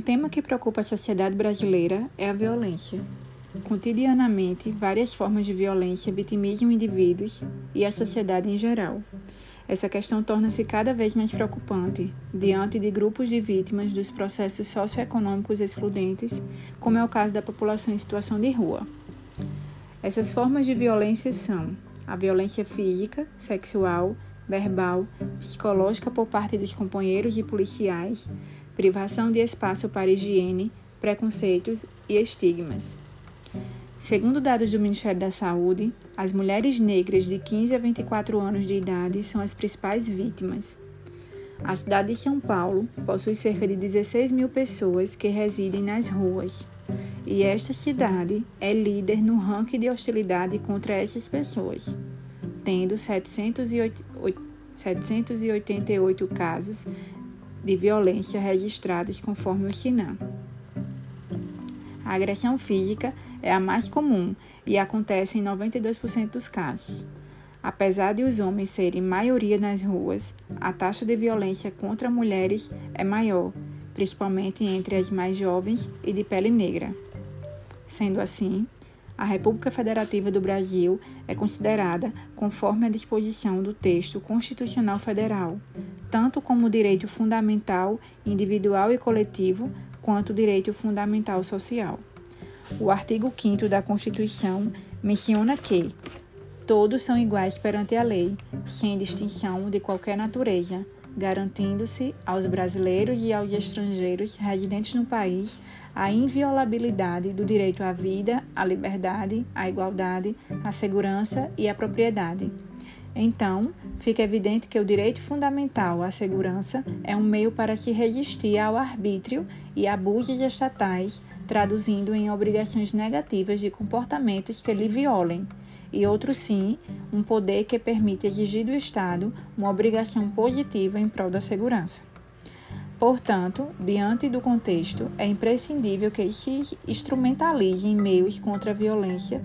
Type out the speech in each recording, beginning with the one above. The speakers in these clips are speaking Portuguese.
tema que preocupa a sociedade brasileira é a violência. Cotidianamente, várias formas de violência vitimizam indivíduos e a sociedade em geral. Essa questão torna-se cada vez mais preocupante diante de grupos de vítimas dos processos socioeconômicos excludentes, como é o caso da população em situação de rua. Essas formas de violência são a violência física, sexual, verbal, psicológica por parte dos companheiros e policiais, privação de espaço para higiene, preconceitos e estigmas. Segundo dados do Ministério da Saúde, as mulheres negras de 15 a 24 anos de idade são as principais vítimas. A cidade de São Paulo possui cerca de 16 mil pessoas que residem nas ruas, e esta cidade é líder no ranking de hostilidade contra essas pessoas, tendo 788 casos de violência registrados conforme o SINAM. A agressão física é a mais comum e acontece em 92% dos casos. Apesar de os homens serem maioria nas ruas, a taxa de violência contra mulheres é maior, principalmente entre as mais jovens e de pele negra. Sendo assim, a República Federativa do Brasil é considerada conforme a disposição do texto constitucional federal, tanto como direito fundamental individual e coletivo, quanto direito fundamental social. O artigo 5 da Constituição menciona que todos são iguais perante a lei, sem distinção de qualquer natureza, garantindo-se aos brasileiros e aos estrangeiros residentes no país a inviolabilidade do direito à vida, à liberdade, à igualdade, à segurança e à propriedade. Então, fica evidente que o direito fundamental à segurança é um meio para se resistir ao arbítrio e abusos estatais, traduzindo em obrigações negativas de comportamentos que lhe violem e outro sim, um poder que permite exigir do Estado uma obrigação positiva em prol da segurança. Portanto, diante do contexto, é imprescindível que se instrumentalizem meios contra a violência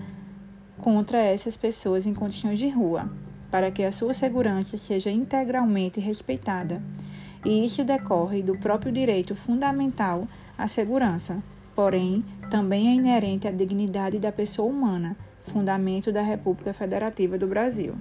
contra essas pessoas em condições de rua, para que a sua segurança seja integralmente respeitada. E isso decorre do próprio direito fundamental à segurança, porém, também é inerente à dignidade da pessoa humana fundamento da República Federativa do Brasil.